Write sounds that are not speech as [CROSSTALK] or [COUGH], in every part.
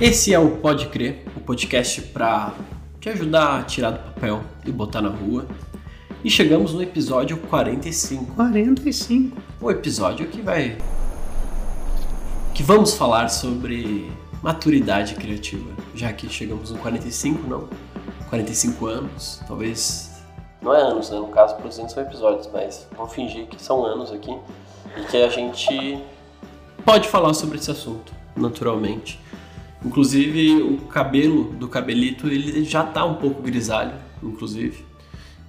Esse é o Pode Crer, o podcast para te ajudar a tirar do papel e botar na rua. E chegamos no episódio 45. 45. O episódio que vai. que vamos falar sobre maturidade criativa. Já que chegamos no 45, não? 45 anos, talvez. Não é anos, né? No caso, produzindo são episódios, mas vamos fingir que são anos aqui e que a gente pode falar sobre esse assunto, naturalmente. Inclusive, o cabelo do cabelito ele já tá um pouco grisalho, inclusive.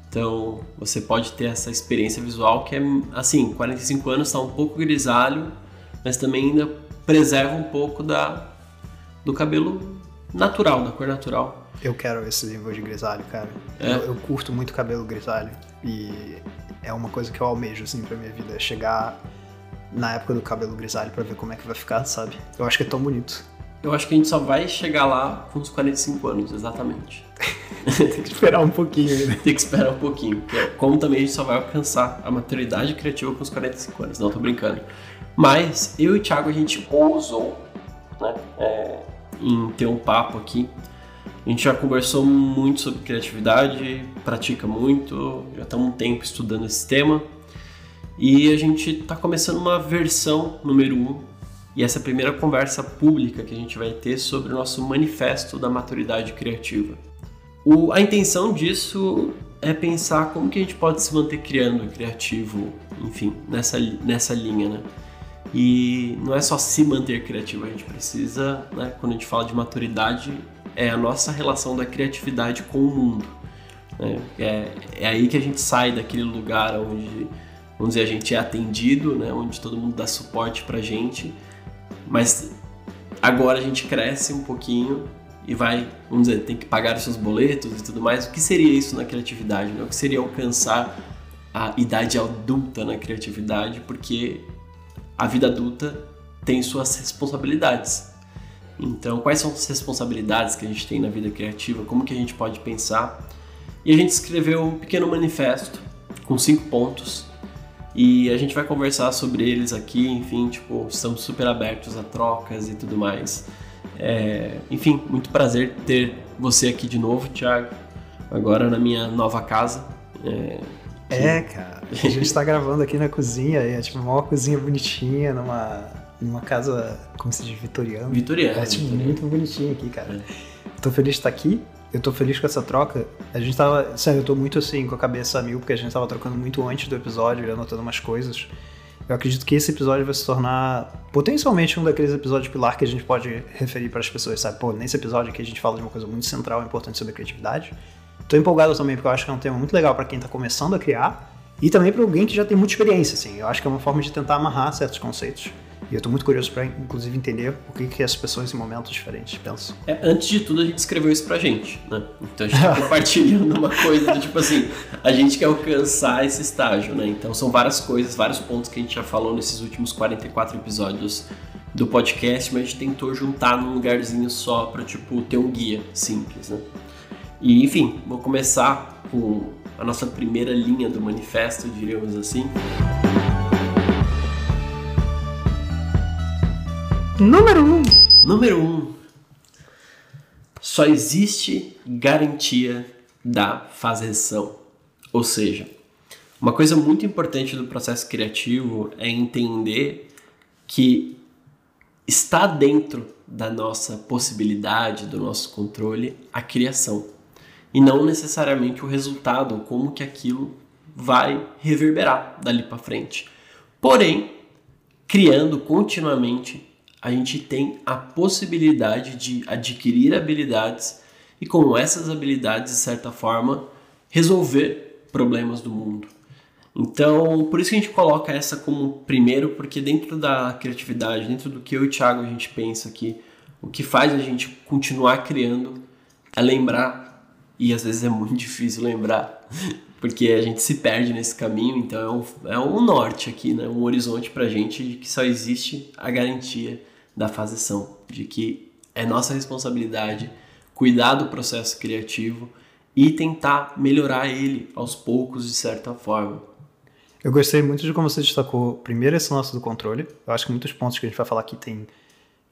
Então, você pode ter essa experiência visual que é assim, 45 anos está um pouco grisalho, mas também ainda preserva um pouco da do cabelo natural, da cor natural. Eu quero esse nível de grisalho, cara. É? Eu, eu curto muito cabelo grisalho e é uma coisa que eu almejo assim pra minha vida, é chegar na época do cabelo grisalho pra ver como é que vai ficar, sabe? Eu acho que é tão bonito. Eu acho que a gente só vai chegar lá com uns 45 anos, exatamente. [LAUGHS] Tem que esperar um pouquinho ainda. Tem que esperar um pouquinho. Como também a gente só vai alcançar a maturidade criativa com os 45 anos. Não, tô brincando. Mas eu e o Thiago, a gente ousou né, é, em ter um papo aqui. A gente já conversou muito sobre criatividade, pratica muito, já estamos um tempo estudando esse tema. E a gente está começando uma versão número 1 um, e essa é a primeira conversa pública que a gente vai ter sobre o nosso manifesto da maturidade criativa. O, a intenção disso é pensar como que a gente pode se manter criando, criativo, enfim, nessa, nessa linha, né? E não é só se manter criativo, a gente precisa, né, quando a gente fala de maturidade, é a nossa relação da criatividade com o mundo. Né? É, é aí que a gente sai daquele lugar onde, onde a gente é atendido, né, onde todo mundo dá suporte pra gente, mas agora a gente cresce um pouquinho e vai, vamos dizer, tem que pagar os seus boletos e tudo mais. O que seria isso na criatividade? Né? O que seria alcançar a idade adulta na criatividade? Porque a vida adulta tem suas responsabilidades. Então, quais são as responsabilidades que a gente tem na vida criativa? Como que a gente pode pensar? E a gente escreveu um pequeno manifesto com cinco pontos e a gente vai conversar sobre eles aqui. Enfim, tipo, estamos super abertos a trocas e tudo mais. É, enfim, muito prazer ter você aqui de novo, Thiago. Agora na minha nova casa. É, É, cara. A gente tá gravando aqui na cozinha, é tipo uma cozinha bonitinha, numa, numa casa, como se diz, vitoriana. Vitoriana. É tipo, Vitoriana. muito bonitinho aqui, cara. É. Tô feliz de estar aqui. Eu tô feliz com essa troca. A gente tava. Sério, eu tô muito assim, com a cabeça a mil, porque a gente tava trocando muito antes do episódio, anotando umas coisas. Eu acredito que esse episódio vai se tornar potencialmente um daqueles episódios pilar que a gente pode referir para as pessoas, sabe? Pô, nesse episódio aqui a gente fala de uma coisa muito central e importante sobre a criatividade. Tô empolgado também porque eu acho que é um tema muito legal para quem tá começando a criar e também para alguém que já tem muita experiência, assim. Eu acho que é uma forma de tentar amarrar certos conceitos. E eu tô muito curioso para inclusive entender o que que as pessoas em momentos diferentes pensam. É, antes de tudo, a gente escreveu isso pra gente, né? Então a gente tá [LAUGHS] compartilhando uma coisa do tipo assim, a gente quer alcançar esse estágio, né? Então são várias coisas, vários pontos que a gente já falou nesses últimos 44 episódios do podcast, mas a gente tentou juntar num lugarzinho só pra, tipo, ter um guia simples, né? E enfim, vou começar com a nossa primeira linha do manifesto, diríamos assim. Número 1. Um. Número 1. Um, só existe garantia da fazerção. Ou seja, uma coisa muito importante do processo criativo é entender que está dentro da nossa possibilidade, do nosso controle, a criação. E não necessariamente o resultado, como que aquilo vai reverberar dali para frente. Porém, criando continuamente a gente tem a possibilidade de adquirir habilidades e com essas habilidades, de certa forma, resolver problemas do mundo. Então, por isso que a gente coloca essa como primeiro, porque dentro da criatividade, dentro do que eu e o Thiago a gente pensa aqui, o que faz a gente continuar criando é lembrar, e às vezes é muito [LAUGHS] difícil lembrar, porque a gente se perde nesse caminho, então é um, é um norte aqui, né? um horizonte pra gente de que só existe a garantia da fazeção, de que é nossa responsabilidade cuidar do processo criativo e tentar melhorar ele aos poucos de certa forma. Eu gostei muito de como você destacou primeiro esse lance do controle. Eu acho que muitos pontos que a gente vai falar aqui tem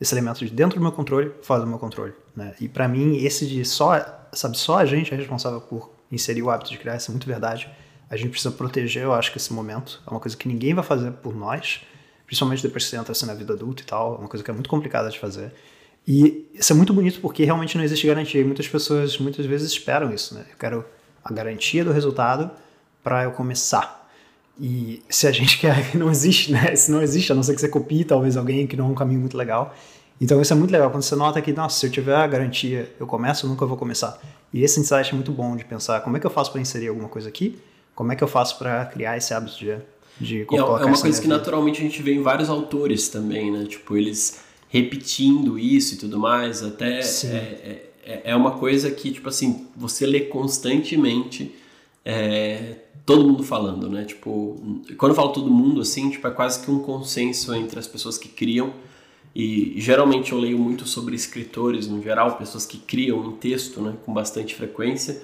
esse elemento de dentro do meu controle, fora do meu controle, né? E para mim, esse de só, sabe, só a gente é responsável por inserir o hábito de criar, isso é muito verdade. A gente precisa proteger, eu acho que esse momento é uma coisa que ninguém vai fazer por nós, principalmente depois que você entra assim, na vida adulta e tal, é uma coisa que é muito complicada de fazer. E isso é muito bonito porque realmente não existe garantia. E muitas pessoas muitas vezes esperam isso, né? Eu quero a garantia do resultado para eu começar. E se a gente [LAUGHS] quer, não existe, né? Se não existe, a não ser que você copie talvez alguém que não é um caminho muito legal. Então isso é muito legal quando você nota que, nossa, se eu tiver a garantia, eu começo, eu nunca vou começar. E esse insight é muito bom de pensar como é que eu faço para inserir alguma coisa aqui, como é que eu faço para criar esse hábito de, de é, é uma coisa que naturalmente a gente vê em vários autores também, né? Tipo, eles repetindo isso e tudo mais, até é, é, é, é, uma coisa que, tipo assim, você lê constantemente é, todo mundo falando, né? Tipo, quando eu falo todo mundo, assim, tipo, é quase que um consenso entre as pessoas que criam. E geralmente eu leio muito sobre escritores no geral, pessoas que criam em texto, né, com bastante frequência,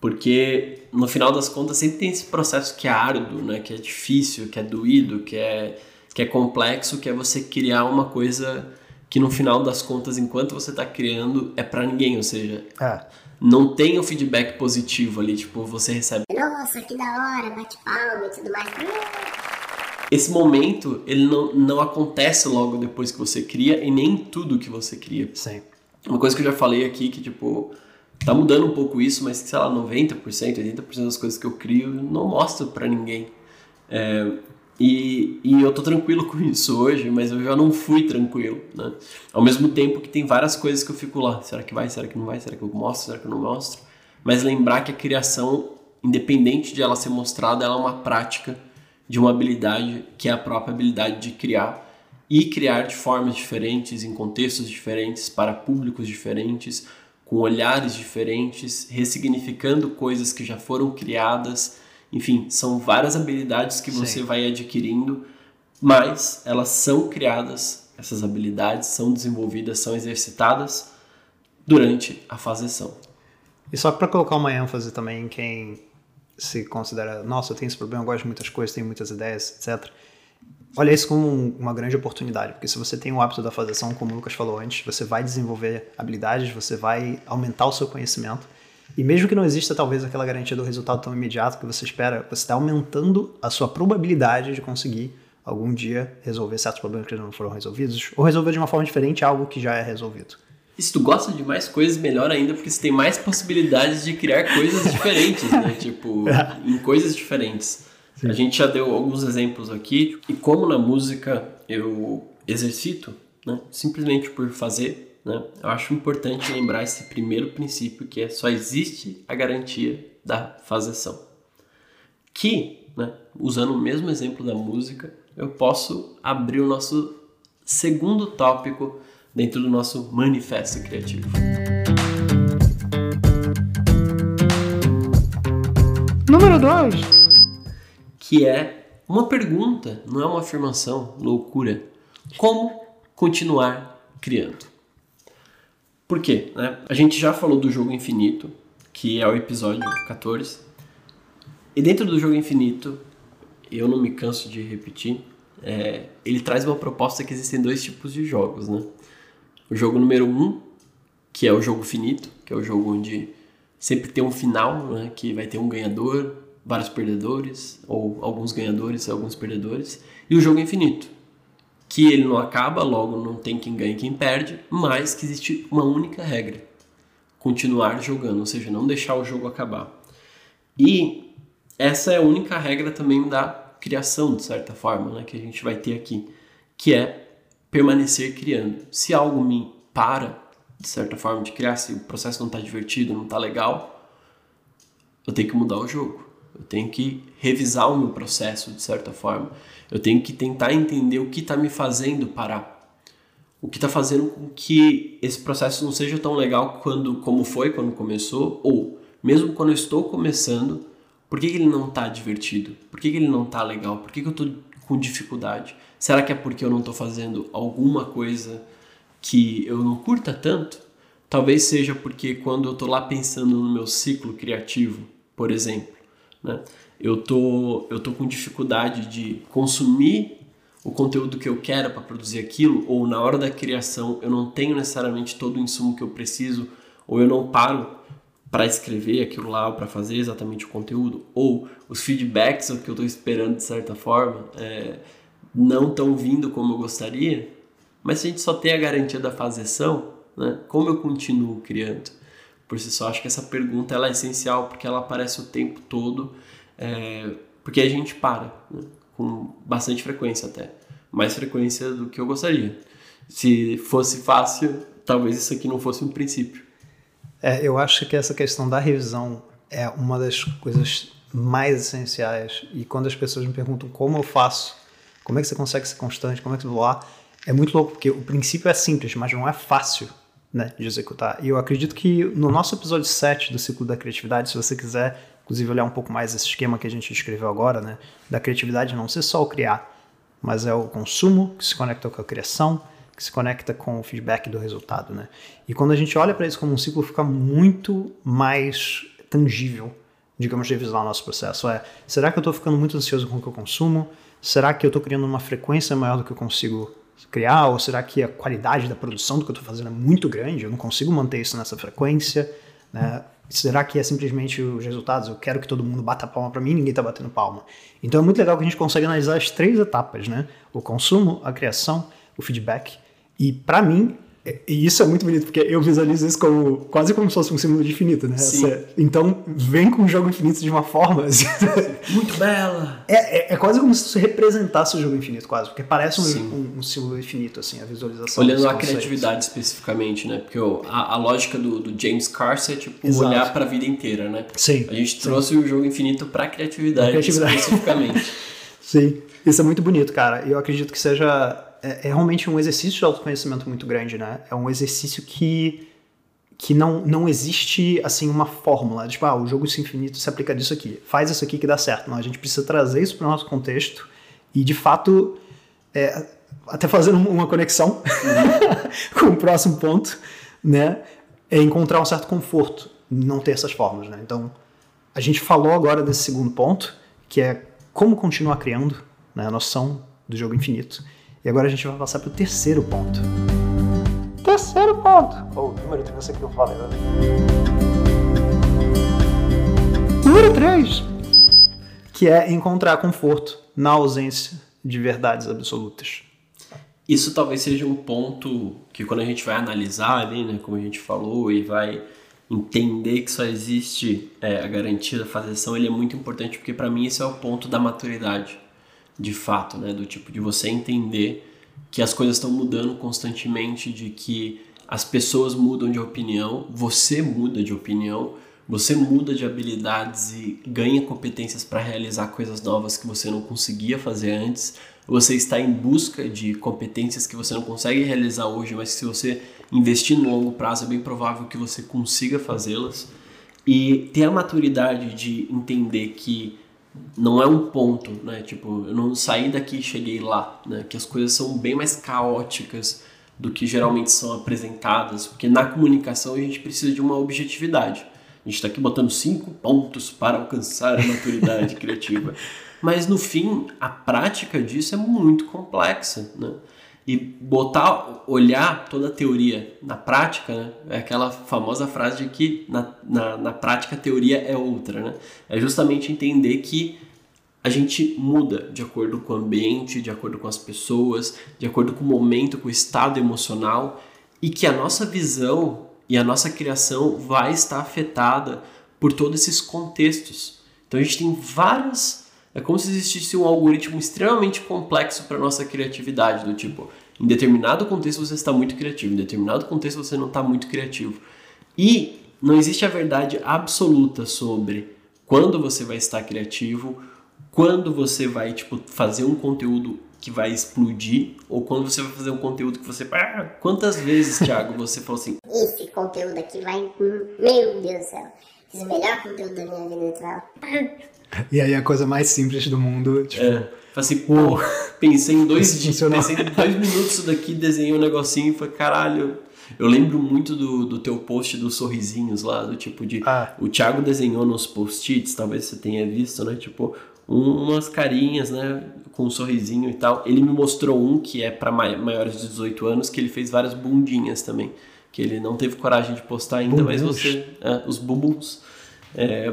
porque no final das contas sempre tem esse processo que é árduo, né, que é difícil, que é doído, que é que é complexo, que é você criar uma coisa que no final das contas, enquanto você está criando, é para ninguém, ou seja, é. não tem o feedback positivo ali, tipo, você recebe. Nossa, que da hora, bate palma e tudo mais. Esse momento, ele não, não acontece logo depois que você cria e nem tudo que você cria. Sim. Uma coisa que eu já falei aqui, que tipo, tá mudando um pouco isso, mas sei lá, 90%, 80% das coisas que eu crio eu não mostro para ninguém. É, e, e eu tô tranquilo com isso hoje, mas eu já não fui tranquilo, né? Ao mesmo tempo que tem várias coisas que eu fico lá, será que vai, será que não vai, será que eu mostro, será que eu não mostro? Mas lembrar que a criação, independente de ela ser mostrada, ela é uma prática de uma habilidade que é a própria habilidade de criar e criar de formas diferentes, em contextos diferentes, para públicos diferentes, com olhares diferentes, ressignificando coisas que já foram criadas enfim, são várias habilidades que você Sim. vai adquirindo, mas elas são criadas, essas habilidades são desenvolvidas, são exercitadas durante a faseção. E só para colocar uma ênfase também em quem se considera, nossa, eu tenho esse problema, eu gosto de muitas coisas, tenho muitas ideias, etc. Olha isso como uma grande oportunidade, porque se você tem o hábito da faseção, como o Lucas falou antes, você vai desenvolver habilidades, você vai aumentar o seu conhecimento e mesmo que não exista talvez aquela garantia do resultado tão imediato que você espera, você está aumentando a sua probabilidade de conseguir algum dia resolver certos problemas que não foram resolvidos, ou resolver de uma forma diferente algo que já é resolvido. E se tu gosta de mais coisas, melhor ainda, porque você tem mais possibilidades de criar coisas [LAUGHS] diferentes, né? Tipo, é. em coisas diferentes. Sim. A gente já deu alguns exemplos aqui, e como na música eu exercito, né? Simplesmente por fazer, né? Eu acho importante lembrar esse primeiro princípio que é só existe a garantia da faseção. Que, né, usando o mesmo exemplo da música, eu posso abrir o nosso segundo tópico dentro do nosso manifesto criativo. Número 2. Que é uma pergunta, não é uma afirmação, loucura. Como continuar criando? Por quê? Né? A gente já falou do jogo infinito, que é o episódio 14. E dentro do jogo infinito, eu não me canso de repetir, é, ele traz uma proposta que existem dois tipos de jogos, né? O jogo número um, que é o jogo finito, que é o jogo onde sempre tem um final, né? Que vai ter um ganhador, vários perdedores, ou alguns ganhadores e alguns perdedores. E o jogo infinito, que ele não acaba, logo não tem quem ganha e quem perde, mas que existe uma única regra: continuar jogando, ou seja, não deixar o jogo acabar. E essa é a única regra também da criação, de certa forma, né, que a gente vai ter aqui, que é permanecer criando. Se algo me para, de certa forma, de criar, se o processo não está divertido, não está legal, eu tenho que mudar o jogo. Eu tenho que revisar o meu processo de certa forma. Eu tenho que tentar entender o que está me fazendo parar. O que está fazendo com que esse processo não seja tão legal quando, como foi quando começou, ou mesmo quando eu estou começando, por que, que ele não está divertido? Por que, que ele não está legal? Por que, que eu estou com dificuldade? Será que é porque eu não estou fazendo alguma coisa que eu não curta tanto? Talvez seja porque quando eu estou lá pensando no meu ciclo criativo, por exemplo, né? Eu tô, eu tô com dificuldade de consumir o conteúdo que eu quero para produzir aquilo, ou na hora da criação eu não tenho necessariamente todo o insumo que eu preciso, ou eu não paro para escrever aquilo lá, ou para fazer exatamente o conteúdo, ou os feedbacks que eu estou esperando de certa forma é, não estão vindo como eu gostaria, mas se a gente só tem a garantia da fazeção, né, como eu continuo criando? Por si só, acho que essa pergunta ela é essencial porque ela aparece o tempo todo, é, porque a gente para. Né? com bastante frequência até. Mais frequência do que eu gostaria. Se fosse fácil, talvez isso aqui não fosse um princípio. É, eu acho que essa questão da revisão é uma das coisas mais essenciais. E quando as pessoas me perguntam como eu faço, como é que você consegue ser constante, como é que você lá, é muito louco, porque o princípio é simples, mas não é fácil né, de executar. E eu acredito que no nosso episódio 7 do ciclo da criatividade, se você quiser inclusive olhar um pouco mais esse esquema que a gente escreveu agora, né, da criatividade não ser só o criar, mas é o consumo que se conecta com a criação, que se conecta com o feedback do resultado, né? E quando a gente olha para isso como um ciclo, fica muito mais tangível, digamos, revisar o nosso processo. É, será que eu estou ficando muito ansioso com o que eu consumo? Será que eu estou criando uma frequência maior do que eu consigo criar? Ou será que a qualidade da produção do que eu estou fazendo é muito grande? Eu não consigo manter isso nessa frequência? Né? Será que é simplesmente os resultados? Eu quero que todo mundo bata palma para mim, ninguém está batendo palma. Então é muito legal que a gente consegue analisar as três etapas, né? O consumo, a criação, o feedback. E para mim, e isso é muito bonito, porque eu visualizo isso como quase como se fosse um símbolo de infinito, né? Essa, então, vem com o jogo infinito de uma forma. Assim, [LAUGHS] muito bela! É, é, é, quase como se você representasse o jogo infinito, quase, porque parece um, um, um símbolo infinito, assim, a visualização. Olhando a criatividade especificamente, né? Porque a, a lógica do, do, James Carse é tipo Exato. olhar para a vida inteira, né? Sim. A gente sim. trouxe o jogo infinito para criatividade, criatividade especificamente. [LAUGHS] sim. Isso é muito bonito, cara. E eu acredito que seja é, é, realmente um exercício de autoconhecimento muito grande, né? É um exercício que, que não, não existe, assim, uma fórmula. Tipo, ah, o jogo infinito se aplica disso aqui. Faz isso aqui que dá certo. Não, a gente precisa trazer isso para o nosso contexto e, de fato, é, até fazendo uma conexão [LAUGHS] com o próximo ponto, né? É encontrar um certo conforto não ter essas formas, né? Então, a gente falou agora desse segundo ponto, que é como continuar criando, né? A noção do jogo infinito. E agora a gente vai passar para o terceiro ponto. Terceiro ponto. Oh, número 3, você que eu falei, né? Número 3. Que é encontrar conforto na ausência de verdades absolutas. Isso talvez seja um ponto que quando a gente vai analisar ali, né, como a gente falou, e vai entender que só existe é, a garantia da fazeção, ele é muito importante porque para mim esse é o ponto da maturidade de fato, né? Do tipo de você entender que as coisas estão mudando constantemente, de que as pessoas mudam de opinião, você muda de opinião, você muda de habilidades e ganha competências para realizar coisas novas que você não conseguia fazer antes. Você está em busca de competências que você não consegue realizar hoje, mas que se você investir no longo prazo é bem provável que você consiga fazê-las. E ter a maturidade de entender que não é um ponto, né? Tipo, eu não saí daqui e cheguei lá, né? Que as coisas são bem mais caóticas do que geralmente são apresentadas, porque na comunicação a gente precisa de uma objetividade. A gente está aqui botando cinco pontos para alcançar a maturidade [LAUGHS] criativa. Mas no fim, a prática disso é muito complexa, né? E botar, olhar toda a teoria na prática, né? é aquela famosa frase de que na, na, na, prática a teoria é outra, né? É justamente entender que a gente muda de acordo com o ambiente, de acordo com as pessoas, de acordo com o momento, com o estado emocional e que a nossa visão e a nossa criação vai estar afetada por todos esses contextos. Então a gente tem várias é como se existisse um algoritmo extremamente complexo para nossa criatividade, do tipo, em determinado contexto você está muito criativo, em determinado contexto você não está muito criativo. E não existe a verdade absoluta sobre quando você vai estar criativo, quando você vai tipo fazer um conteúdo que vai explodir ou quando você vai fazer um conteúdo que você ah, quantas vezes Thiago você falou assim esse conteúdo aqui vai meu Deus do céu fiz o melhor conteúdo da minha vida natural e aí a coisa mais simples do mundo, tipo. É. Assim, pô, pensei em dois, pensei em dois minutos daqui, desenhei um negocinho e falei, caralho. Eu lembro muito do, do teu post dos sorrisinhos lá, do tipo de. Ah. O Thiago desenhou nos post-its, talvez você tenha visto, né? Tipo, umas carinhas, né? Com um sorrisinho e tal. Ele me mostrou um que é para maiores de 18 anos, que ele fez várias bundinhas também. Que ele não teve coragem de postar ainda, mas você. É, os bumbuns. É,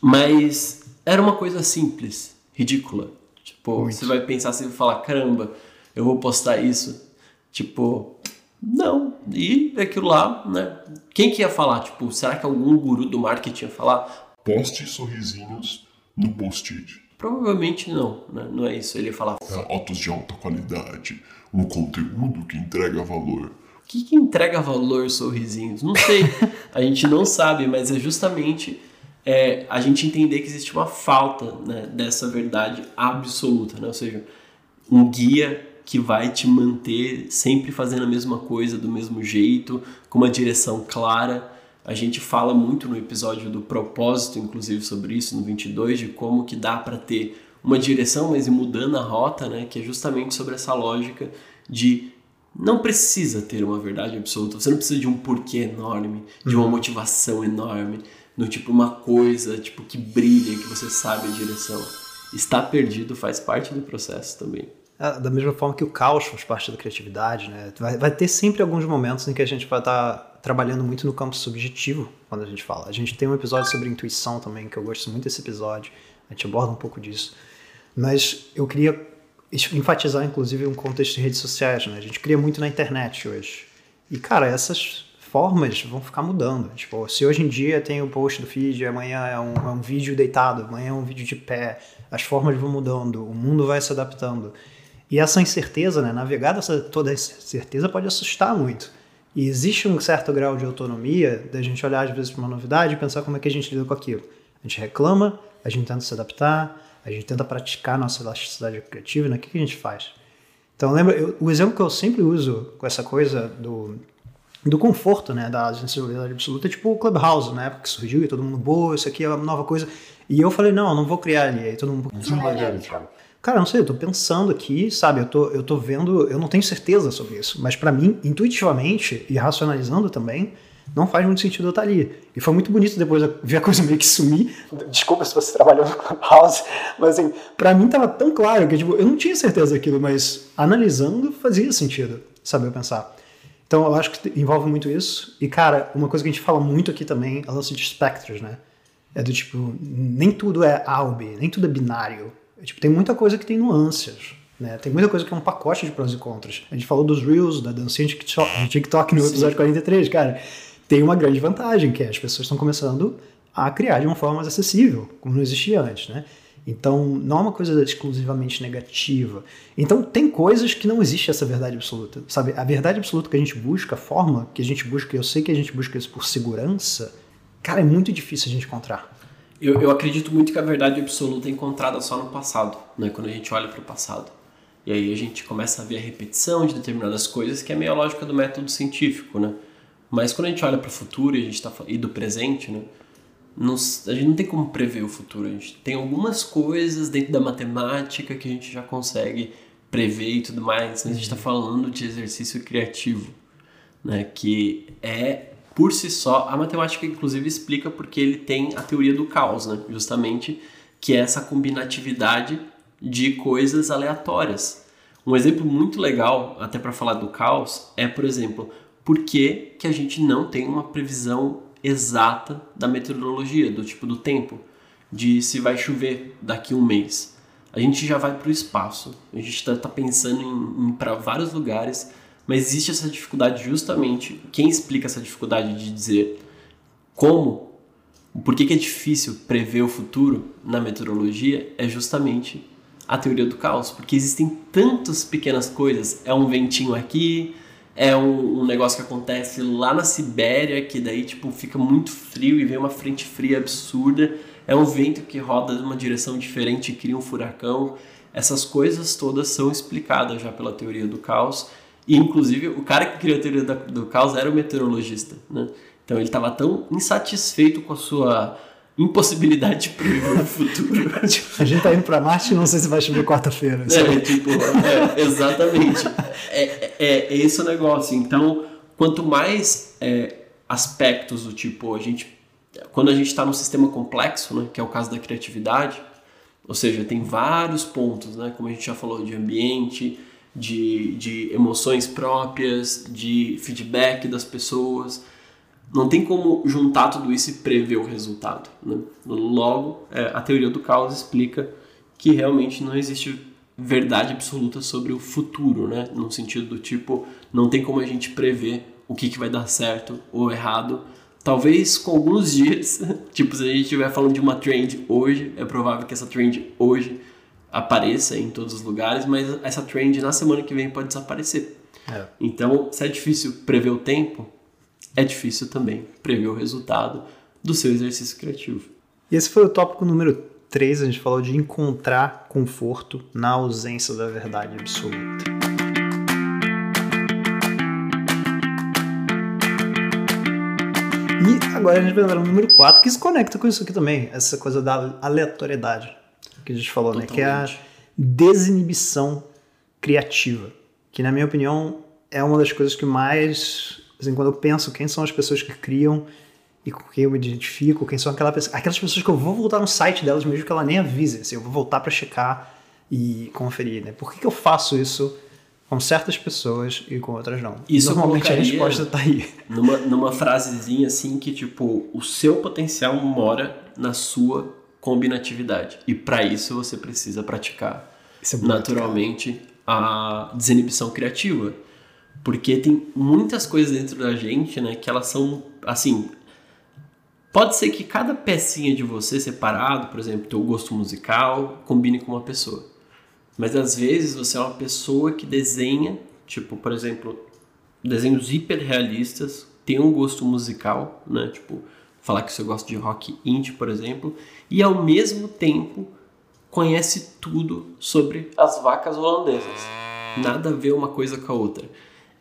mas era uma coisa simples, ridícula. Tipo, Muito. você vai pensar assim e falar: caramba, eu vou postar isso. Tipo, não. E aquilo lá, né? Quem que ia falar? Tipo, será que algum guru do marketing ia falar? Poste sorrisinhos no post-it. Provavelmente não, né? Não é isso. Ele ia falar. Fotos de alta qualidade, um conteúdo que entrega valor. O que, que entrega valor, sorrisinhos? Não sei. [LAUGHS] a gente não sabe, mas é justamente é, a gente entender que existe uma falta né, dessa verdade absoluta, né? Ou seja, um guia que vai te manter sempre fazendo a mesma coisa do mesmo jeito, com uma direção clara a gente fala muito no episódio do propósito, inclusive sobre isso no 22, de como que dá para ter uma direção, mas ir mudando a rota, né? Que é justamente sobre essa lógica de não precisa ter uma verdade absoluta, você não precisa de um porquê enorme, de uma uhum. motivação enorme, no tipo uma coisa tipo que brilha, que você sabe a direção. Estar perdido faz parte do processo também. É, da mesma forma que o caos faz parte da criatividade, né? Vai, vai ter sempre alguns momentos em que a gente vai estar tá trabalhando muito no campo subjetivo quando a gente fala. A gente tem um episódio sobre intuição também, que eu gosto muito desse episódio, a gente aborda um pouco disso. Mas eu queria enfatizar, inclusive, um contexto de redes sociais, né? A gente cria muito na internet hoje. E, cara, essas formas vão ficar mudando. Tipo, se hoje em dia tem o post do feed, amanhã é um, é um vídeo deitado, amanhã é um vídeo de pé, as formas vão mudando, o mundo vai se adaptando. E essa incerteza, né? Navegar dessa, toda essa certeza pode assustar muito. E existe um certo grau de autonomia da gente olhar às vezes para uma novidade e pensar como é que a gente lida com aquilo. A gente reclama, a gente tenta se adaptar, a gente tenta praticar nossa elasticidade criativa, né? O que, que a gente faz? Então, lembra, eu, o exemplo que eu sempre uso com essa coisa do, do conforto, né, da sensibilidade absoluta, tipo o Clubhouse, na época que surgiu e todo mundo, boa, isso aqui é uma nova coisa. E eu falei, não, eu não vou criar ali. Aí todo mundo, não vai criar, Thiago. Cara, não sei, eu tô pensando aqui, sabe? Eu tô, eu tô vendo, eu não tenho certeza sobre isso, mas para mim, intuitivamente e racionalizando também, não faz muito sentido eu estar ali. E foi muito bonito depois ver a coisa meio que sumir. Desculpa se você trabalhou no Clubhouse, mas assim, pra mim tava tão claro que tipo, eu não tinha certeza daquilo, mas analisando fazia sentido, sabe? Eu pensar. Então eu acho que envolve muito isso. E cara, uma coisa que a gente fala muito aqui também é o lance de espectros, né? É do tipo, nem tudo é A ou B, nem tudo é binário. Tipo, tem muita coisa que tem nuances. Né? Tem muita coisa que é um pacote de prós e contras. A gente falou dos Reels, da dancinha de TikTok no episódio Sim. 43, cara. Tem uma grande vantagem, que é as pessoas estão começando a criar de uma forma mais acessível, como não existia antes, né? Então, não é uma coisa exclusivamente negativa. Então, tem coisas que não existe essa verdade absoluta, sabe? A verdade absoluta que a gente busca, a forma que a gente busca, eu sei que a gente busca isso por segurança, cara, é muito difícil a gente encontrar. Eu, eu acredito muito que a verdade absoluta é encontrada só no passado, né? quando a gente olha para o passado. E aí a gente começa a ver a repetição de determinadas coisas, que é meio a lógica do método científico, né? Mas quando a gente olha para o futuro e, a gente tá, e do presente, né? A gente não tem como prever o futuro. A gente tem algumas coisas dentro da matemática que a gente já consegue prever e tudo mais. Mas a gente está falando de exercício criativo, né? Que é por si só, a matemática inclusive explica porque ele tem a teoria do caos, né? Justamente que é essa combinatividade de coisas aleatórias. Um exemplo muito legal, até para falar do caos, é, por exemplo, por que, que a gente não tem uma previsão exata da meteorologia, do tipo do tempo, de se vai chover daqui um mês. A gente já vai para o espaço, a gente está tá pensando em, em para vários lugares mas existe essa dificuldade justamente. Quem explica essa dificuldade de dizer como, por que, que é difícil prever o futuro na meteorologia é justamente a teoria do caos, porque existem tantas pequenas coisas. É um ventinho aqui, é um, um, negócio que acontece lá na Sibéria, que daí tipo fica muito frio e vem uma frente fria absurda. É um vento que roda de uma direção diferente e cria um furacão. Essas coisas todas são explicadas já pela teoria do caos e, inclusive, o cara que criou a teoria do caos era o meteorologista, né? Então, ele estava tão insatisfeito com a sua impossibilidade de prever o futuro. a gente tá indo para Marte não sei se vai chover quarta-feira. É, tipo, é, exatamente. É, é, é, esse o negócio. Então, quanto mais é, aspectos do tipo, a gente, quando a gente está num sistema complexo, né, que é o caso da criatividade, Ou seja, tem vários pontos, né? Como a gente já falou, de ambiente, de, de emoções próprias, de feedback das pessoas. Não tem como juntar tudo isso e prever o resultado. Né? Logo, é, a teoria do caos explica que realmente não existe verdade absoluta sobre o futuro, né? No sentido do tipo, não tem como a gente prever o que, que vai dar certo ou errado. Talvez com alguns dias, [LAUGHS] tipo, se a gente estiver falando de uma trend hoje, é provável que essa trend hoje apareça em todos os lugares, mas essa trend na semana que vem pode desaparecer. É. Então, se é difícil prever o tempo, é difícil também prever o resultado do seu exercício criativo. E esse foi o tópico número 3, a gente falou de encontrar conforto na ausência da verdade absoluta. E agora a gente vai entrar no número 4, que se conecta com isso aqui também, essa coisa da aleatoriedade que a gente falou, Totalmente. né? Que é a desinibição criativa. Que, na minha opinião, é uma das coisas que mais. Assim, quando eu penso quem são as pessoas que criam e com quem eu me identifico, quem são aquela pessoa, aquelas pessoas que eu vou voltar no site delas mesmo que ela nem avise, assim, eu vou voltar para checar e conferir, né? Por que, que eu faço isso com certas pessoas e com outras não? Isso Normalmente a resposta tá aí. [LAUGHS] Numa, numa frasezinha assim que, tipo, o seu potencial mora na sua combinatividade. E para isso você precisa praticar é naturalmente a desinibição criativa. Porque tem muitas coisas dentro da gente, né, que elas são assim, pode ser que cada pecinha de você separado, por exemplo, teu gosto musical, combine com uma pessoa. Mas às vezes você é uma pessoa que desenha, tipo, por exemplo, desenhos hiperrealistas, tem um gosto musical, né? Tipo, falar que você gosta de rock indie, por exemplo, e ao mesmo tempo conhece tudo sobre as vacas holandesas. Nada a ver uma coisa com a outra.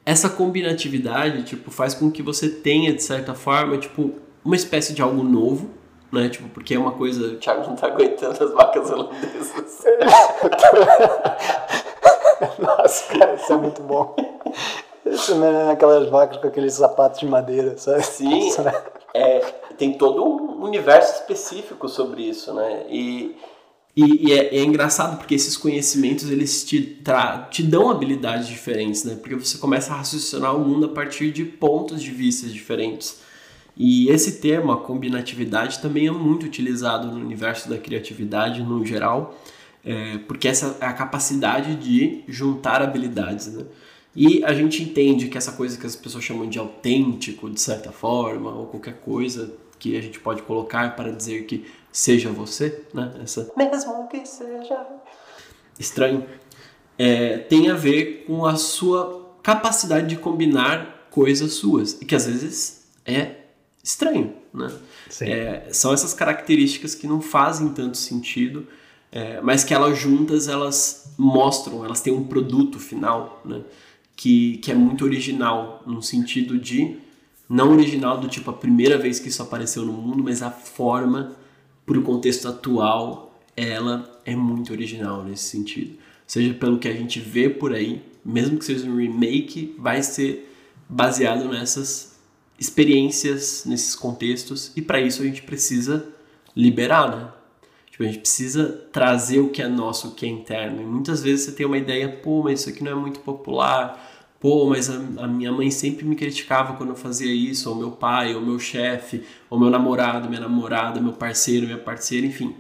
Essa combinatividade, tipo, faz com que você tenha de certa forma, tipo, uma espécie de algo novo, né? Tipo, porque é uma coisa, o Thiago não tá aguentando as vacas holandesas. [LAUGHS] Nossa, cara, isso é muito bom. Isso, né? Aquelas vacas com aqueles sapatos de madeira, sabe? Sim. Isso, né? é, tem todo um universo específico sobre isso, né? E, e, e é, é, engraçado porque esses conhecimentos eles te, tra te dão habilidades diferentes, né? Porque você começa a raciocinar o mundo a partir de pontos de vista diferentes. E esse termo, a combinatividade, também é muito utilizado no universo da criatividade no geral, é, porque essa é a capacidade de juntar habilidades, né? E a gente entende que essa coisa que as pessoas chamam de autêntico, de certa forma, ou qualquer coisa que a gente pode colocar para dizer que seja você, né? Essa mesmo que seja estranho, é, tem a ver com a sua capacidade de combinar coisas suas e que às vezes é estranho, né? É, são essas características que não fazem tanto sentido, é, mas que elas juntas elas mostram, elas têm um produto final, né? que, que é muito original, no sentido de. Não original do tipo a primeira vez que isso apareceu no mundo, mas a forma, para o contexto atual, ela é muito original nesse sentido. Seja pelo que a gente vê por aí, mesmo que seja um remake, vai ser baseado nessas experiências, nesses contextos, e para isso a gente precisa liberar, né? Tipo, a gente precisa trazer o que é nosso, o que é interno. E muitas vezes você tem uma ideia, pô, mas isso aqui não é muito popular. Pô, mas a, a minha mãe sempre me criticava quando eu fazia isso, ou meu pai, ou meu chefe, ou meu namorado, minha namorada, meu parceiro, minha parceira, enfim.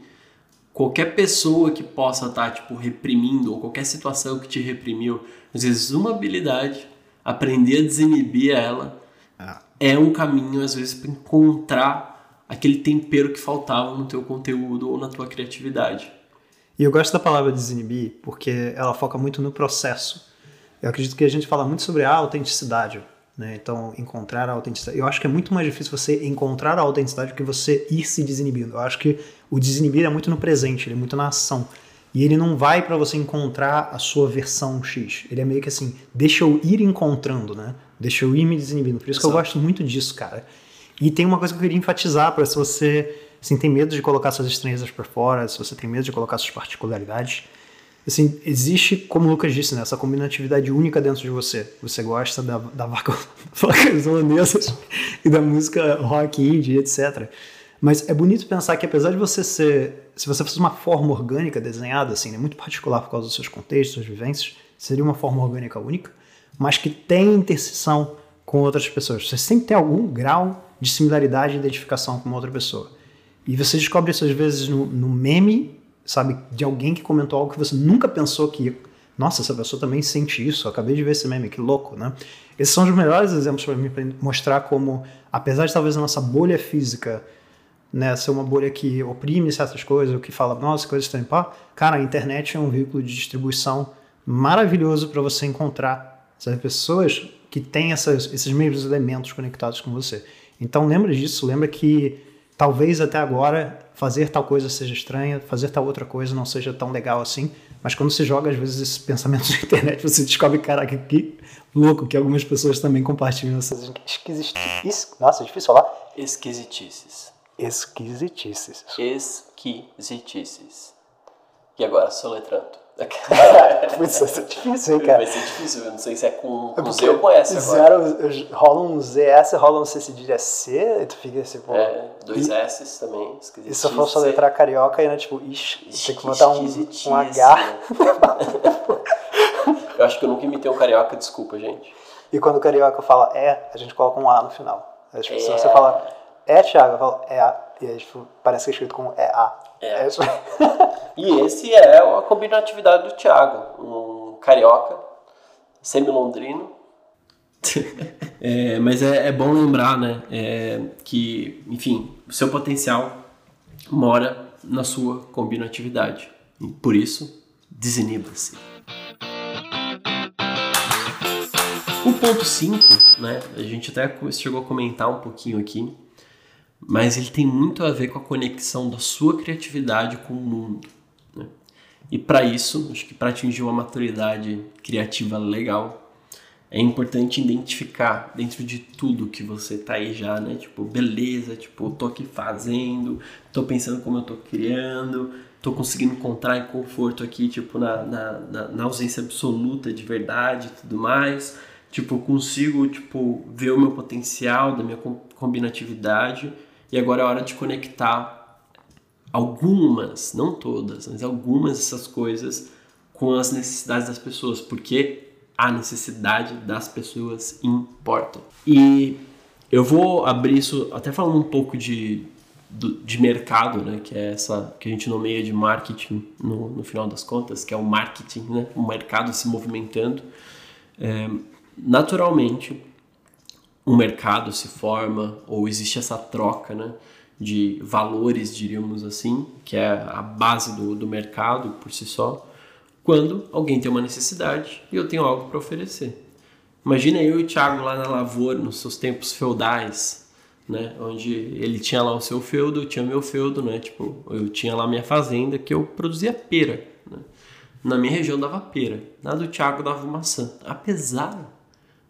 Qualquer pessoa que possa estar, tá, tipo, reprimindo, ou qualquer situação que te reprimiu, às vezes uma habilidade, aprender a desinibir ela. É um caminho, às vezes, para encontrar aquele tempero que faltava no teu conteúdo ou na tua criatividade. E eu gosto da palavra desinibir porque ela foca muito no processo. Eu acredito que a gente fala muito sobre a autenticidade, né? Então, encontrar a autenticidade. Eu acho que é muito mais difícil você encontrar a autenticidade do que você ir se desinibindo. Eu acho que o desinibir é muito no presente, ele é muito na ação. E ele não vai para você encontrar a sua versão X. Ele é meio que assim, deixa eu ir encontrando, né? Deixa eu ir me desinibindo. Por isso Exato. que eu gosto muito disso, cara. E tem uma coisa que eu queria enfatizar para se você assim, tem medo de colocar suas estranhezas por fora, se você tem medo de colocar suas particularidades, assim, existe, como o Lucas disse, né, essa combinatividade única dentro de você. Você gosta da, da vaca, [LAUGHS] vacas holandesas e da música rock indie, etc. Mas é bonito pensar que apesar de você ser, se você fosse uma forma orgânica desenhada, assim, né, muito particular por causa dos seus contextos, suas vivências, seria uma forma orgânica única, mas que tem interseção com outras pessoas. Você sempre tem algum grau de similaridade e identificação com uma outra pessoa. E você descobre isso às vezes no, no meme, sabe, de alguém que comentou algo que você nunca pensou que. Nossa, essa pessoa também sente isso. Acabei de ver esse meme, que louco, né? Esses são os melhores exemplos para para mostrar como, apesar de talvez a nossa bolha física né, ser uma bolha que oprime certas coisas, ou que fala, nossa, coisas estão em pá, cara, a internet é um veículo de distribuição maravilhoso para você encontrar sabe, pessoas que têm essas, esses mesmos elementos conectados com você. Então lembre disso, lembra que talvez até agora fazer tal coisa seja estranha, fazer tal outra coisa não seja tão legal assim, mas quando você joga às vezes esses pensamentos [LAUGHS] na internet, você descobre, caraca, que louco que algumas pessoas também compartilham essas esquisitices. Nossa, é difícil falar. Esquisitices. Esquisitices. Esquisitices. E agora, soletrando. [LAUGHS] Isso é difícil, hein, cara? Vai ser difícil, eu não sei se é com, com Z ou com S agora. Zero, rola um ZS, rola um C cedilha C, e tu fica assim, pô. É, dois S também, E se eu for soletrar carioca, ainda tipo, ixi, tem que botar um, um H. [LAUGHS] eu acho que eu nunca imitei um carioca, desculpa, gente. E quando o carioca fala é, a gente coloca um A no final. É, tipo, é... Se você fala é, Thiago, eu falo é A, e aí tipo, parece que é escrito com é A. É. é [LAUGHS] e esse é a combinatividade do Thiago, um carioca, semilondrino. [LAUGHS] é, mas é, é, bom lembrar, né, é, que, enfim, o seu potencial mora na sua combinatividade. E por isso, desiniba-se. O ponto 5, né, a gente até chegou a comentar um pouquinho aqui, mas ele tem muito a ver com a conexão da sua criatividade com o mundo. Né? E para isso, acho que para atingir uma maturidade criativa legal, é importante identificar dentro de tudo que você tá aí já, né? Tipo, beleza, tipo, tô aqui fazendo, tô pensando como eu tô criando, tô conseguindo encontrar conforto aqui, tipo, na, na, na, na ausência absoluta de verdade e tudo mais. Tipo, consigo, tipo, ver o meu potencial, da minha combinatividade e agora é hora de conectar algumas, não todas, mas algumas dessas coisas com as necessidades das pessoas, porque a necessidade das pessoas importa. E eu vou abrir isso até falando um pouco de, de mercado, né, que é essa que a gente nomeia de marketing no, no final das contas, que é o marketing, né, o mercado se movimentando. É, naturalmente, um mercado se forma ou existe essa troca né, de valores, diríamos assim, que é a base do, do mercado por si só, quando alguém tem uma necessidade e eu tenho algo para oferecer. Imagina eu e o Thiago lá na lavoura, nos seus tempos feudais, né, onde ele tinha lá o seu feudo, eu tinha meu feudo, né, tipo, eu tinha lá minha fazenda que eu produzia pera. Né. Na minha região dava pera, na do Thiago dava maçã. Apesar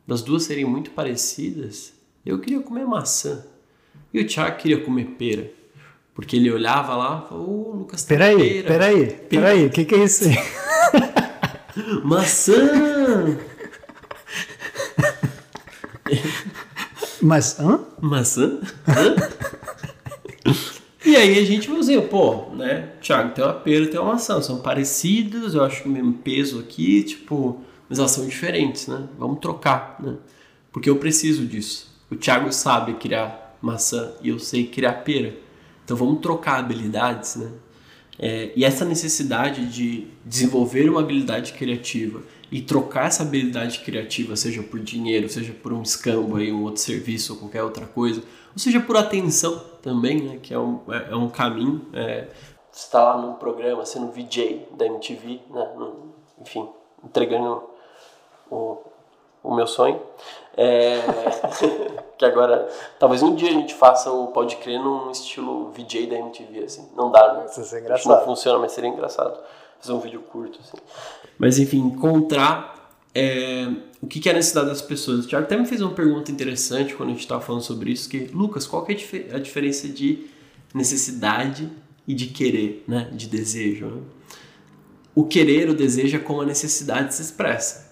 das duas serem muito parecidas, eu queria comer maçã. E o Thiago queria comer pera. Porque ele olhava lá e falou, ô, oh, Lucas, tá peraí, pera. Peraí, peraí, peraí, o que, que é isso aí? [LAUGHS] maçã! Mas, hã? Maçã? Hã? e aí a gente viu assim, pô, né? Thiago tem uma pera, tem uma maçã, são parecidos, eu acho o mesmo peso aqui, tipo mas elas são diferentes, né? Vamos trocar, né? Porque eu preciso disso. O Thiago sabe criar maçã e eu sei criar pera. Então vamos trocar habilidades, né? É, e essa necessidade de desenvolver uma habilidade criativa e trocar essa habilidade criativa, seja por dinheiro, seja por um escambo aí, um outro serviço ou qualquer outra coisa, ou seja por atenção também, né? Que é um, é, é um caminho. É, você está lá num programa, sendo VJ da MTV, né? enfim, entregando o, o meu sonho. É, [LAUGHS] que agora, talvez um dia a gente faça o Pode Crer num estilo VJ da MTV, assim. Não dá, né? Isso é engraçado. Não funciona, mas seria engraçado fazer um vídeo curto, assim. Mas enfim, encontrar é, o que é a necessidade das pessoas. O Thiago até me fez uma pergunta interessante quando a gente estava falando sobre isso, que, Lucas, qual que é a diferença de necessidade e de querer, né? De desejo, né? O querer, o desejo é como a necessidade se expressa.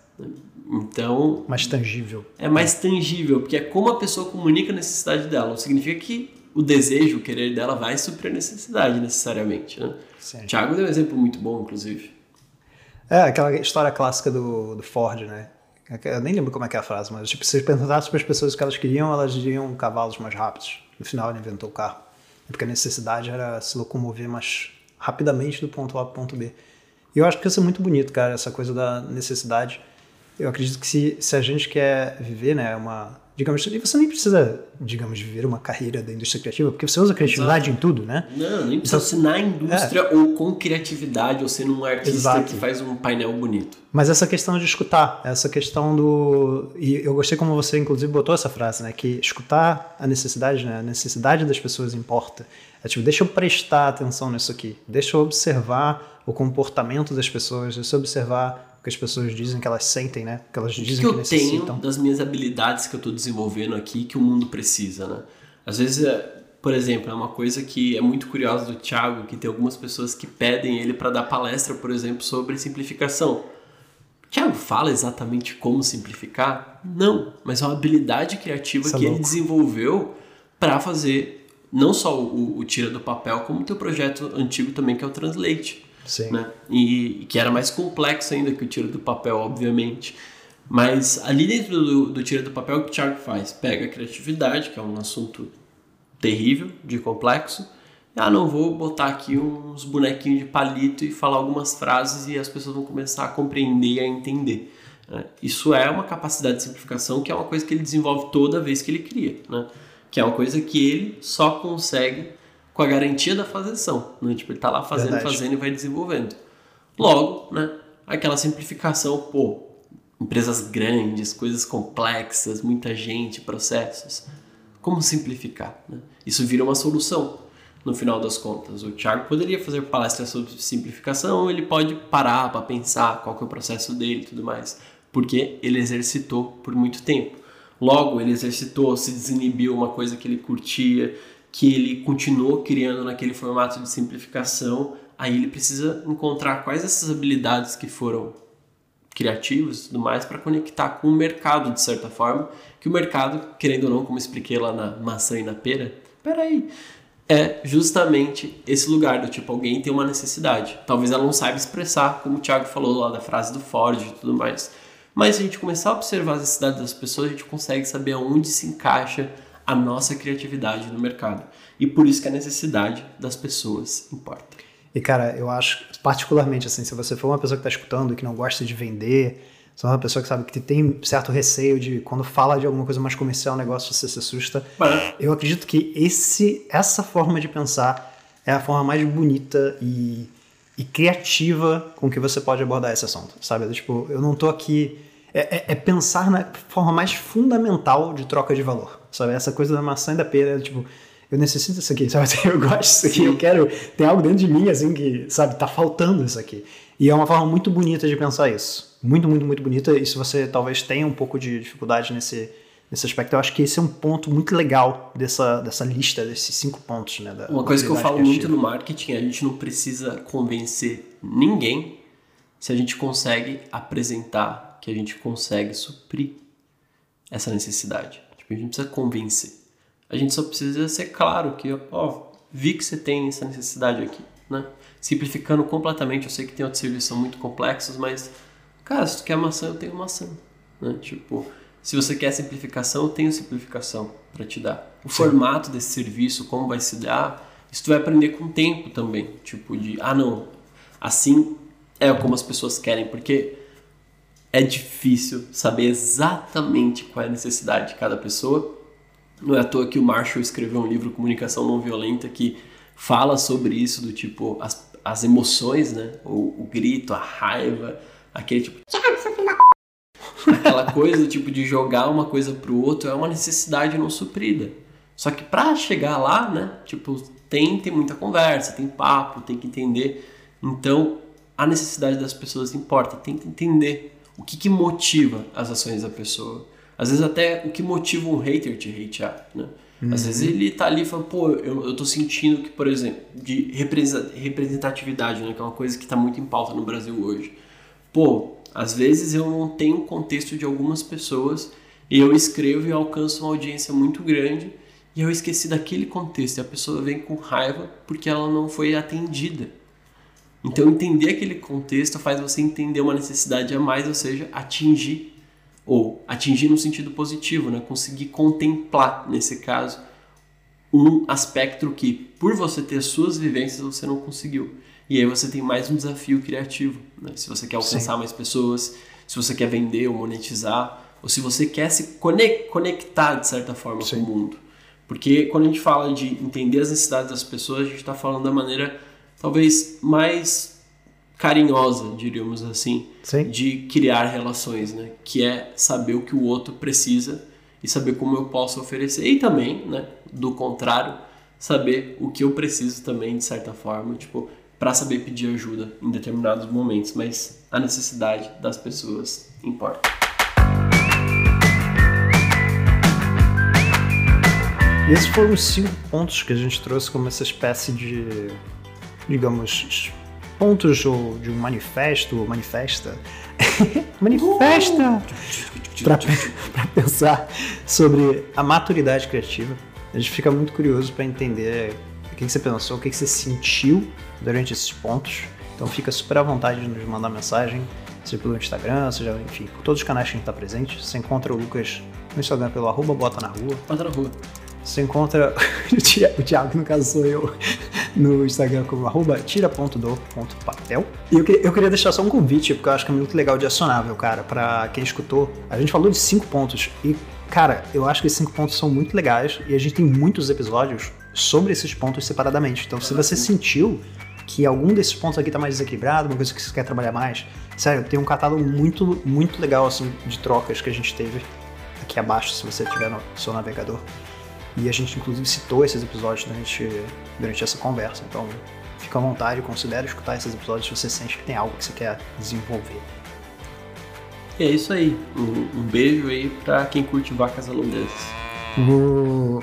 Então. Mais tangível. É mais tangível, porque é como a pessoa comunica a necessidade dela. Não significa que o desejo, o querer dela vai suprir a necessidade necessariamente, né? Sim. O Thiago deu um exemplo muito bom, inclusive. É, aquela história clássica do, do Ford, né? Eu nem lembro como é que é a frase, mas tipo, se você perguntasse para as pessoas o que elas queriam, elas diriam cavalos mais rápidos. No final ele inventou o carro. Porque a necessidade era se locomover mais rapidamente do ponto A para o ponto B. E eu acho que isso é muito bonito, cara, essa coisa da necessidade. Eu acredito que se, se a gente quer viver, né, uma digamos, e você nem precisa, digamos, viver uma carreira da indústria criativa, porque você usa criatividade em tudo, né? Não, nem precisa ser na indústria ou com criatividade, ou sendo um artista Exato. que faz um painel bonito. Mas essa questão de escutar, essa questão do. E eu gostei como você, inclusive, botou essa frase, né? Que escutar a necessidade, né? A necessidade das pessoas importa. É tipo, deixa eu prestar atenção nisso aqui. Deixa eu observar o comportamento das pessoas, deixa eu observar que as pessoas dizem que elas sentem, né? Que elas dizem que que, eu necessitam. tenho das minhas habilidades que eu estou desenvolvendo aqui que o mundo precisa, né? Às vezes, é, por exemplo, é uma coisa que é muito curiosa do Thiago, que tem algumas pessoas que pedem ele para dar palestra, por exemplo, sobre simplificação. O Thiago fala exatamente como simplificar? Não, mas é uma habilidade criativa Isso é que ele louco. desenvolveu para fazer não só o, o tira do papel, como o teu projeto antigo também, que é o Translate Sim. né? E, que era mais complexo ainda que o tiro do papel, obviamente. Mas ali dentro do, do tiro do papel, o que o Thiago faz? Pega a criatividade, que é um assunto terrível, de complexo. Ah, não vou botar aqui uns bonequinhos de palito e falar algumas frases e as pessoas vão começar a compreender e a entender. né? Isso é uma capacidade de simplificação que é uma coisa que ele desenvolve toda vez que ele cria, né? Que é uma coisa que ele só consegue com a garantia da fazeção, né? Tipo, ele tá lá fazendo, Verdade. fazendo e vai desenvolvendo. Logo, né? Aquela simplificação, pô, empresas grandes, coisas complexas, muita gente, processos. Como simplificar? né? Isso vira uma solução no final das contas. O Thiago poderia fazer palestras sobre simplificação, ele pode parar para pensar qual que é o processo dele e tudo mais, porque ele exercitou por muito tempo. Logo, ele exercitou, se desinibiu uma coisa que ele curtia, que ele continuou criando naquele formato de simplificação. Aí ele precisa encontrar quais essas habilidades que foram criativos e tudo mais para conectar com o mercado de certa forma, que o mercado, querendo ou não, como expliquei lá na maçã e na pera, peraí, é justamente esse lugar do tipo, alguém tem uma necessidade. Talvez ela não saiba expressar, como o Thiago falou lá da frase do Ford e tudo mais. Mas se a gente começar a observar as necessidades das pessoas, a gente consegue saber aonde se encaixa a nossa criatividade no mercado. E por isso que a necessidade das pessoas importa. E, cara, eu acho, particularmente, assim, se você for uma pessoa que está escutando e que não gosta de vender, se é uma pessoa que sabe que tem certo receio de quando fala de alguma coisa mais comercial, o negócio você se assusta, Mas- eu acredito que esse, essa forma de pensar é a forma mais bonita e, e criativa com que você pode abordar esse assunto, sabe? Tipo, eu não tô aqui... É, é- é pensar na forma mais fundamental de troca de valor, sabe? Essa coisa da maçã e da pera, tipo... Eu necessito isso aqui, [LAUGHS] sabe? Eu gosto disso aqui, eu quero... Tem algo dentro de mim, assim, que, sabe? Tá faltando isso aqui. E é uma forma muito bonita de pensar isso. Muito, muito, muito bonita. E se você talvez tenha um pouco de dificuldade nesse, nesse aspecto, eu acho que esse é um ponto muito legal dessa, dessa lista, desses cinco pontos, né? da- Uma coisa que eu falo muito no marketing, a gente não precisa convencer ninguém se a gente consegue apresentar que a gente consegue suprir essa necessidade. Tipo, a gente não precisa convencer. A gente só precisa ser claro que, ó, vi que você tem essa necessidade aqui, né? Simplificando completamente, eu sei que tem outros serviços são muito complexos, mas, cara, se tu quer maçã, eu tenho maçã, né? Tipo, se você quer simplificação, eu tenho simplificação para te dar. O formato desse serviço, como vai se dar, isso tu vai aprender com o tempo também. Tipo, de, ah, não, assim é como as pessoas querem, porque é difícil saber exatamente qual é a necessidade de cada pessoa. Não é à toa que o Marshall escreveu um livro Comunicação Não Violenta que fala sobre isso, do tipo, as, as emoções, né? O, o grito, a raiva, aquele tipo. Aquela coisa do tipo de jogar uma coisa pro outro é uma necessidade não suprida. Só que pra chegar lá, né? Tipo, tem, tem muita conversa, tem papo, tem que entender. Então, a necessidade das pessoas importa. Tem que entender o que, que motiva as ações da pessoa. Às vezes até o que motiva um hater te hatear, né? Às vezes ele tá ali e fala, pô, eu, eu tô sentindo que, por exemplo, de representatividade, né? Que é uma coisa que tá muito em pauta no Brasil hoje. Pô, às vezes eu não tenho o contexto de algumas pessoas e eu escrevo e alcanço uma audiência muito grande e eu esqueci daquele contexto. E a pessoa vem com raiva porque ela não foi atendida. Então, entender aquele contexto faz você entender uma necessidade a mais, ou seja, atingir, ou atingir no sentido positivo, né? conseguir contemplar, nesse caso, um aspecto que, por você ter suas vivências, você não conseguiu. E aí você tem mais um desafio criativo. Né? Se você quer alcançar Sim. mais pessoas, se você quer vender ou monetizar, ou se você quer se conectar de certa forma Sim. com o mundo. Porque quando a gente fala de entender as necessidades das pessoas, a gente está falando da maneira talvez mais carinhosa, diríamos assim, Sim. de criar relações, né? Que é saber o que o outro precisa e saber como eu posso oferecer. E também, né, do contrário, saber o que eu preciso também, de certa forma, tipo, para saber pedir ajuda em determinados momentos, mas a necessidade das pessoas importa. Esses foram os cinco pontos que a gente trouxe como essa espécie de digamos, pontos de um manifesto, manifesta, [LAUGHS] manifesta, para pensar sobre a maturidade criativa. A gente fica muito curioso para entender o que, você pensou, o que, você sentiu durante esses pontos. Então fica super à vontade de nos mandar mensagem, seja pelo Instagram, seja, enfim, por todos os canais que a gente está presente. Você encontra o Lucas no Instagram pelo arroba bota na rua. Bota na rua. Você encontra [LAUGHS] o Thiago, no caso sou eu, no Instagram como arroba tira.do.papel. E eu, eu queria deixar só um convite, porque eu acho que é muito legal de acionável, cara, para quem escutou. A gente falou de cinco pontos e, cara, eu acho que esses cinco pontos são muito legais e a gente tem muitos episódios sobre esses pontos separadamente. Então, se você sentiu que algum desses pontos aqui tá mais desequilibrado, uma coisa que você quer trabalhar mais, sério, tem um catálogo muito, muito legal, assim, de trocas que a gente teve aqui abaixo, se você tiver no seu navegador. E a gente, inclusive, citou esses episódios durante, durante essa conversa. Então, fica à vontade, considere escutar esses episódios se você sente que tem algo que você quer desenvolver. E é isso aí. Um, um beijo aí pra quem curte vacas holandesas. Uh.